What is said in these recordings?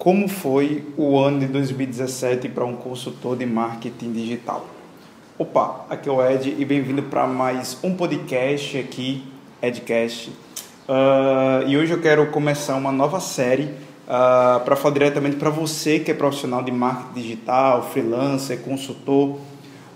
Como foi o ano de 2017 para um consultor de marketing digital? Opa, aqui é o Ed e bem-vindo para mais um podcast aqui, Edcast. Uh, e hoje eu quero começar uma nova série uh, para falar diretamente para você que é profissional de marketing digital, freelancer, consultor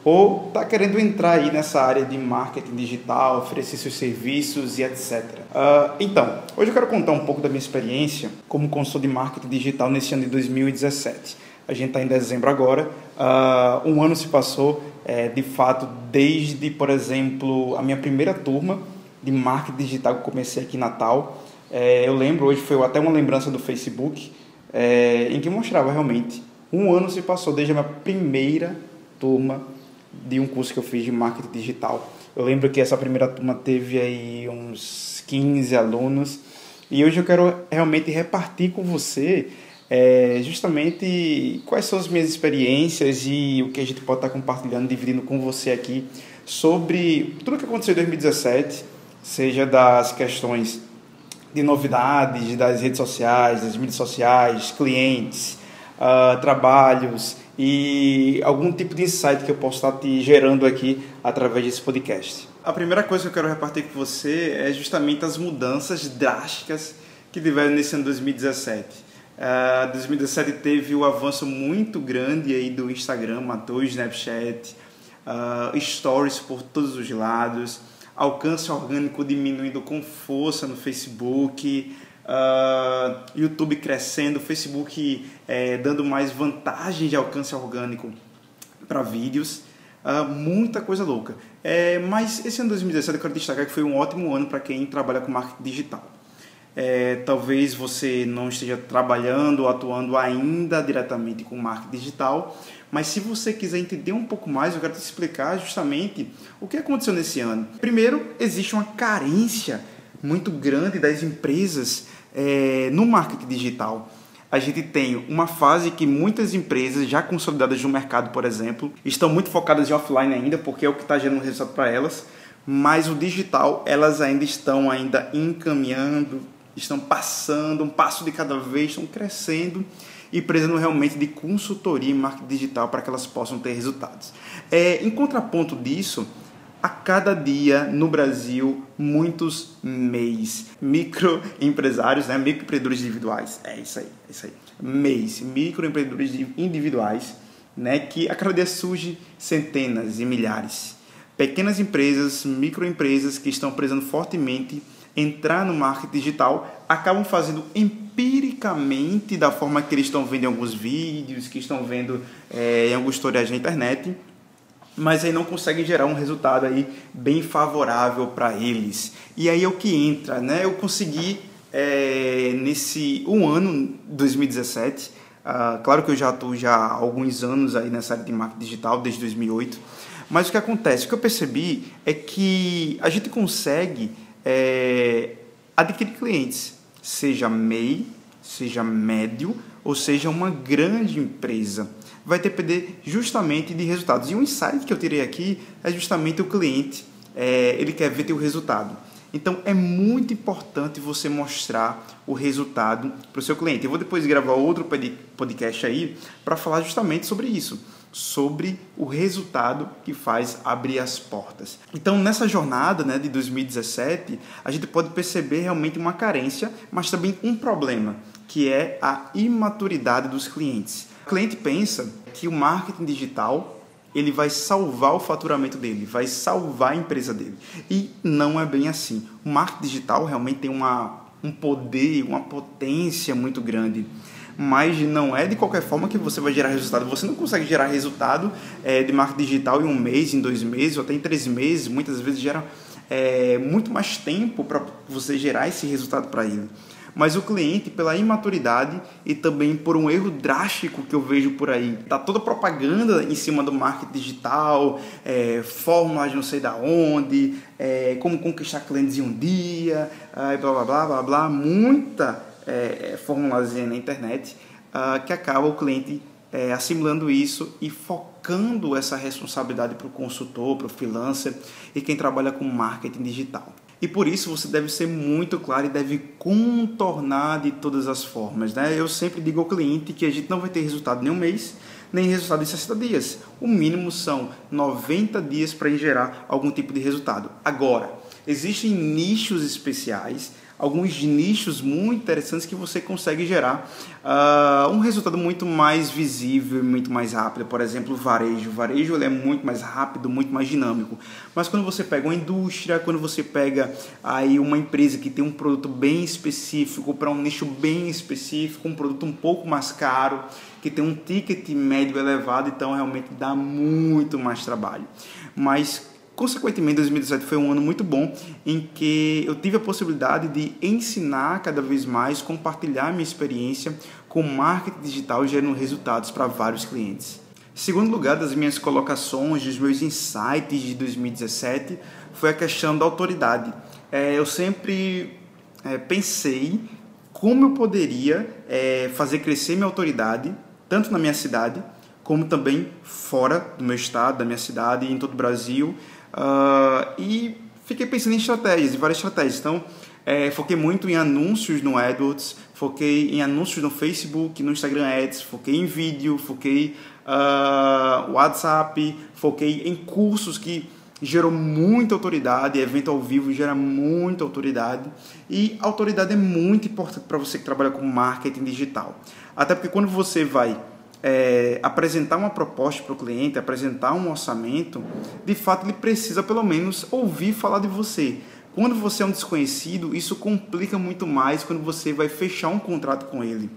ou está querendo entrar aí nessa área de marketing digital, oferecer seus serviços e etc. Uh, ah, então, hoje eu quero contar um pouco da minha experiência como consultor de marketing digital nesse ano de 2017. A gente está em dezembro agora, uh, um ano se passou, é, de fato, desde, por exemplo, a minha primeira turma de marketing digital que comecei aqui em Natal. É, eu lembro, hoje foi até uma lembrança do Facebook, é, em que mostrava realmente, um ano se passou desde a minha primeira turma de um curso que eu fiz de marketing digital. Eu lembro que essa primeira turma teve aí uns 15 alunos e hoje eu quero realmente repartir com você é, justamente quais são as minhas experiências e o que a gente pode estar compartilhando, dividindo com você aqui sobre tudo que aconteceu em 2017, seja das questões de novidades das redes sociais, das mídias sociais, clientes, uh, trabalhos, e algum tipo de insight que eu posso estar te gerando aqui através desse podcast. A primeira coisa que eu quero repartir com você é justamente as mudanças drásticas que tiveram nesse ano 2017. Uh, 2017 teve o um avanço muito grande aí do Instagram, matou o Snapchat, uh, stories por todos os lados, alcance orgânico diminuindo com força no Facebook, uh, YouTube crescendo, Facebook é, dando mais vantagem de alcance orgânico para vídeos. Uh, muita coisa louca. É, mas esse ano 2017 eu quero destacar que foi um ótimo ano para quem trabalha com marketing digital. É, talvez você não esteja trabalhando ou atuando ainda diretamente com marketing digital, mas se você quiser entender um pouco mais, eu quero te explicar justamente o que aconteceu nesse ano. Primeiro, existe uma carência muito grande das empresas é, no marketing digital. A gente tem uma fase que muitas empresas já consolidadas no mercado, por exemplo, estão muito focadas em offline ainda, porque é o que está gerando resultado para elas, mas o digital elas ainda estão ainda encaminhando, estão passando um passo de cada vez, estão crescendo e precisando realmente de consultoria em marketing digital para que elas possam ter resultados. É, em contraponto disso, a cada dia no Brasil muitos MEIs, microempresários, né? microempreendedores individuais. É isso aí, é isso aí. MEIs, microempreendedores individuais, né? que a cada dia surge centenas e milhares. Pequenas empresas, microempresas que estão precisando fortemente entrar no marketing digital acabam fazendo empiricamente da forma que eles estão vendo em alguns vídeos, que estão vendo é, em alguns tutoriais na internet, mas aí não conseguem gerar um resultado aí bem favorável para eles. E aí é o que entra, né? Eu consegui é, nesse um ano 2017, uh, ah, claro que eu já estou já há alguns anos aí nessa área de marketing digital desde 2008, mas o que acontece, o que eu percebi é que a gente consegue é, adquirir clientes, seja MEI, seja médio ou seja uma grande empresa vai depender justamente de resultados. E um insight que eu tirei aqui é justamente o cliente, é, ele quer ver teu resultado. Então é muito importante você mostrar o resultado para o seu cliente. Eu vou depois gravar outro podcast aí para falar justamente sobre isso, sobre o resultado que faz abrir as portas. Então nessa jornada né, de 2017, a gente pode perceber realmente uma carência, mas também um problema, que é a imaturidade dos clientes. O cliente pensa que o marketing digital ele vai salvar o faturamento dele, vai salvar a empresa dele. E não é bem assim. O marketing digital realmente tem uma, um poder, uma potência muito grande. Mas não é de qualquer forma que você vai gerar resultado. Você não consegue gerar resultado é, de marketing digital em um mês, em dois meses, ou até em três meses. Muitas vezes gera é, muito mais tempo para você gerar esse resultado para ele mas o cliente, pela imaturidade e também por um erro drástico que eu vejo por aí, tá toda propaganda em cima do marketing digital, é, fórmulas não sei da onde, é, como conquistar clientes em um dia, blá blá blá blá blá, muita é, formulazinha na internet uh, que acaba o cliente é, assimilando isso e focando essa responsabilidade para o consultor, para o freelancer e quem trabalha com marketing digital. E por isso você deve ser muito claro e deve contornar de todas as formas. Né? Eu sempre digo ao cliente que a gente não vai ter resultado em um mês, nem resultado em 60 dias. O mínimo são 90 dias para gerar algum tipo de resultado. Agora, existem nichos especiais alguns nichos muito interessantes que você consegue gerar uh, um resultado muito mais visível muito mais rápido. Por exemplo, varejo. O varejo ele é muito mais rápido, muito mais dinâmico. Mas quando você pega uma indústria, quando você pega aí uma empresa que tem um produto bem específico para um nicho bem específico, um produto um pouco mais caro, que tem um ticket médio elevado, então realmente dá muito mais trabalho. Mas Consequentemente, 2017 foi um ano muito bom em que eu tive a possibilidade de ensinar cada vez mais, compartilhar minha experiência com marketing digital gerando resultados para vários clientes. Segundo lugar das minhas colocações, dos meus insights de 2017, foi a questão da autoridade. É, eu sempre é, pensei como eu poderia é, fazer crescer minha autoridade, tanto na minha cidade, como também fora do meu estado, da minha cidade, em todo o Brasil, Uh, e fiquei pensando em estratégias, em várias estratégias. Então, é, foquei muito em anúncios no AdWords, foquei em anúncios no Facebook, no Instagram Ads, foquei em vídeo, foquei uh, WhatsApp, foquei em cursos que gerou muita autoridade, evento ao vivo gera muita autoridade e autoridade é muito importante para você que trabalha com marketing digital. Até porque quando você vai é, apresentar uma proposta para o cliente, apresentar um orçamento, de fato ele precisa pelo menos ouvir falar de você. Quando você é um desconhecido, isso complica muito mais quando você vai fechar um contrato com ele.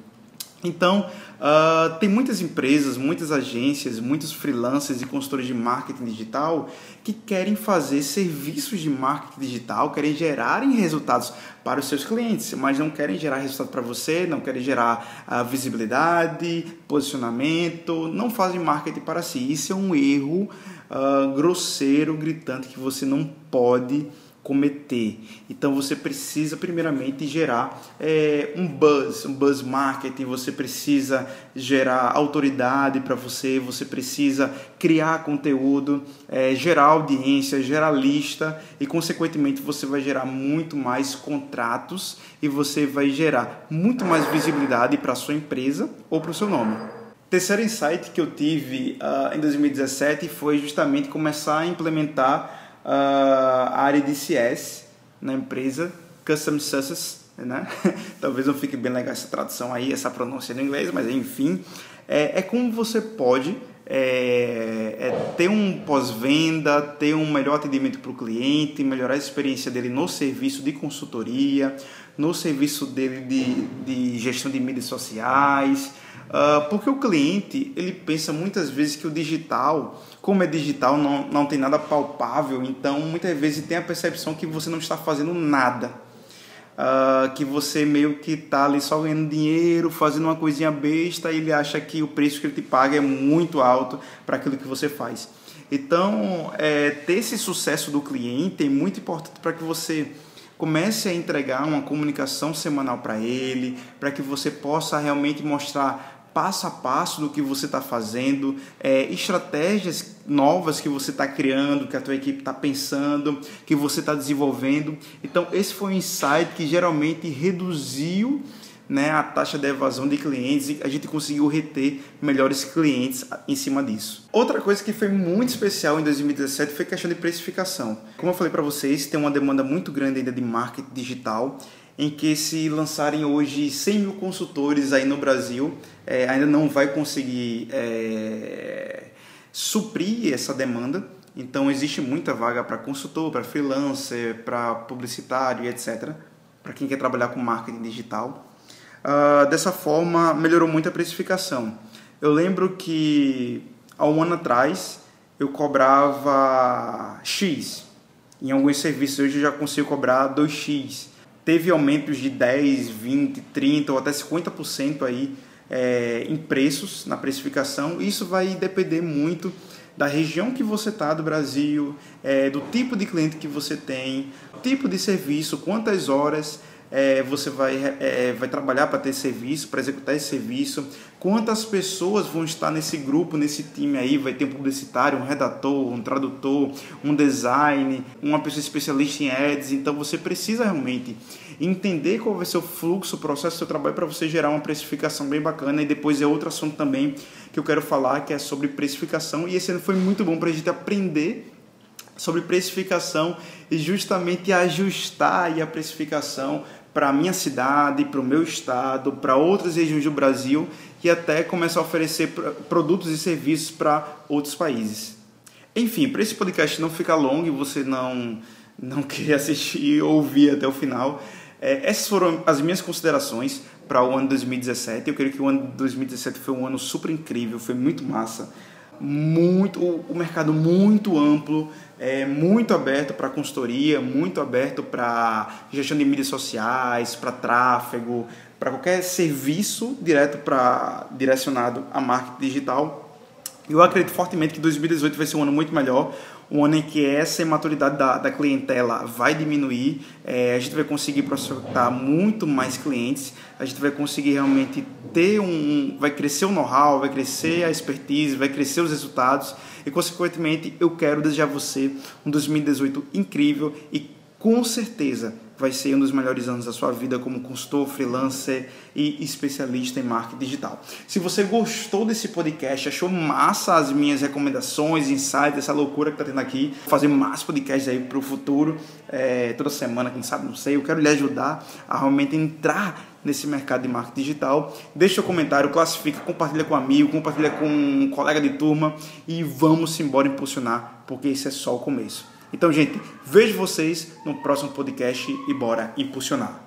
Então, uh, tem muitas empresas, muitas agências, muitos freelancers e consultores de marketing digital que querem fazer serviços de marketing digital, querem gerarem resultados para os seus clientes, mas não querem gerar resultado para você, não querem gerar uh, visibilidade, posicionamento, não fazem marketing para si. Isso é um erro uh, grosseiro, gritante que você não pode cometer. Então você precisa primeiramente gerar é, um buzz, um buzz marketing, você precisa gerar autoridade para você, você precisa criar conteúdo, é, gerar audiência, gerar lista e consequentemente você vai gerar muito mais contratos e você vai gerar muito mais visibilidade para sua empresa ou para o seu nome. Terceiro insight que eu tive uh, em 2017 foi justamente começar a implementar a área de CS na empresa, Custom Success, né? Talvez não fique bem legal essa tradução aí, essa pronúncia no inglês, mas enfim, é, é como você pode é, é ter um pós-venda, ter um melhor atendimento para o cliente, melhorar a experiência dele no serviço de consultoria, no serviço dele de, de gestão de mídias sociais, uh, porque o cliente ele pensa muitas vezes que o digital como é digital, não, não tem nada palpável, então muitas vezes tem a percepção que você não está fazendo nada. Uh, que você meio que está ali só ganhando dinheiro, fazendo uma coisinha besta, e ele acha que o preço que ele te paga é muito alto para aquilo que você faz. Então, é, ter esse sucesso do cliente é muito importante para que você comece a entregar uma comunicação semanal para ele, para que você possa realmente mostrar passo a passo do que você está fazendo, é, estratégias novas que você está criando, que a tua equipe está pensando, que você está desenvolvendo. Então esse foi um insight que geralmente reduziu né, a taxa de evasão de clientes e a gente conseguiu reter melhores clientes em cima disso. Outra coisa que foi muito especial em 2017 foi a questão de precificação. Como eu falei para vocês, tem uma demanda muito grande ainda de marketing digital em que se lançarem hoje 100 mil consultores aí no Brasil, é, ainda não vai conseguir é, suprir essa demanda. Então existe muita vaga para consultor, para freelancer, para publicitário, etc. Para quem quer trabalhar com marketing digital. Uh, dessa forma melhorou muito a precificação. Eu lembro que há um ano atrás eu cobrava X. Em alguns serviços hoje eu já consigo cobrar 2X teve aumentos de 10, 20, 30 ou até 50% aí é, em preços, na precificação. Isso vai depender muito da região que você está do Brasil, é, do tipo de cliente que você tem, tipo de serviço, quantas horas é, você vai, é, vai trabalhar para ter serviço, para executar esse serviço, quantas pessoas vão estar nesse grupo, nesse time aí, vai ter um publicitário, um redator, um tradutor, um design, uma pessoa especialista em ads, então você precisa realmente entender qual vai ser o fluxo, o processo do seu trabalho para você gerar uma precificação bem bacana. E depois é outro assunto também que eu quero falar que é sobre precificação. E esse ano foi muito bom para a gente aprender sobre precificação e justamente ajustar a precificação para a minha cidade, para o meu estado, para outras regiões do Brasil e até começar a oferecer produtos e serviços para outros países. Enfim, para esse podcast não ficar longo e você não, não querer assistir ou ouvir até o final, é, essas foram as minhas considerações para o ano 2017. Eu creio que o ano 2017 foi um ano super incrível, foi muito massa muito o mercado muito amplo, é, muito aberto para consultoria, muito aberto para gestão de mídias sociais, para tráfego, para qualquer serviço direto para direcionado a marketing digital. Eu acredito fortemente que 2018 vai ser um ano muito melhor, um ano em que essa imaturidade da, da clientela vai diminuir, é, a gente vai conseguir prospectar muito mais clientes, a gente vai conseguir realmente ter um. vai crescer o know-how, vai crescer a expertise, vai crescer os resultados e, consequentemente, eu quero desejar a você um 2018 incrível e com certeza vai ser um dos melhores anos da sua vida como consultor, freelancer e especialista em marketing digital. Se você gostou desse podcast, achou massa as minhas recomendações, insights, essa loucura que tá tendo aqui, fazer mais podcasts aí para o futuro, é, toda semana, quem sabe, não sei, eu quero lhe ajudar a realmente entrar nesse mercado de marketing digital. Deixa seu comentário, classifica, compartilha com um amigo, compartilha com um colega de turma e vamos embora impulsionar, porque isso é só o começo. Então, gente, vejo vocês no próximo podcast e bora impulsionar.